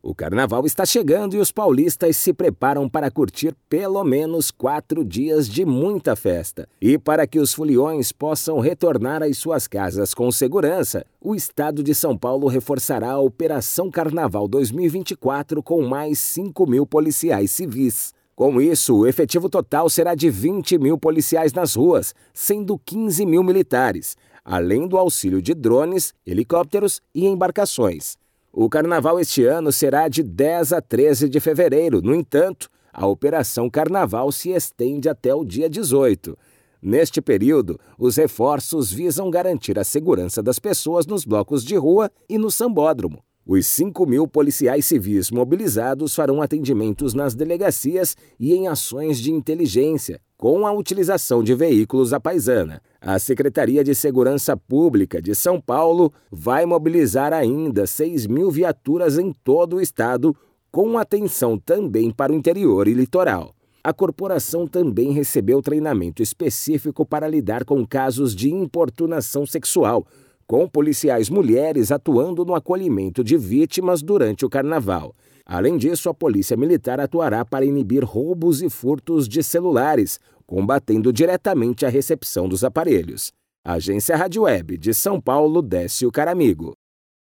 O carnaval está chegando e os paulistas se preparam para curtir pelo menos quatro dias de muita festa. E para que os foliões possam retornar às suas casas com segurança, o estado de São Paulo reforçará a Operação Carnaval 2024 com mais 5 mil policiais civis. Com isso, o efetivo total será de 20 mil policiais nas ruas, sendo 15 mil militares, além do auxílio de drones, helicópteros e embarcações. O carnaval este ano será de 10 a 13 de fevereiro. No entanto, a Operação Carnaval se estende até o dia 18. Neste período, os reforços visam garantir a segurança das pessoas nos blocos de rua e no sambódromo. Os 5 mil policiais civis mobilizados farão atendimentos nas delegacias e em ações de inteligência, com a utilização de veículos à paisana. A Secretaria de Segurança Pública de São Paulo vai mobilizar ainda 6 mil viaturas em todo o estado, com atenção também para o interior e litoral. A corporação também recebeu treinamento específico para lidar com casos de importunação sexual com policiais mulheres atuando no acolhimento de vítimas durante o carnaval. Além disso, a Polícia Militar atuará para inibir roubos e furtos de celulares, combatendo diretamente a recepção dos aparelhos. Agência Rádio Web de São Paulo, Décio Caramigo.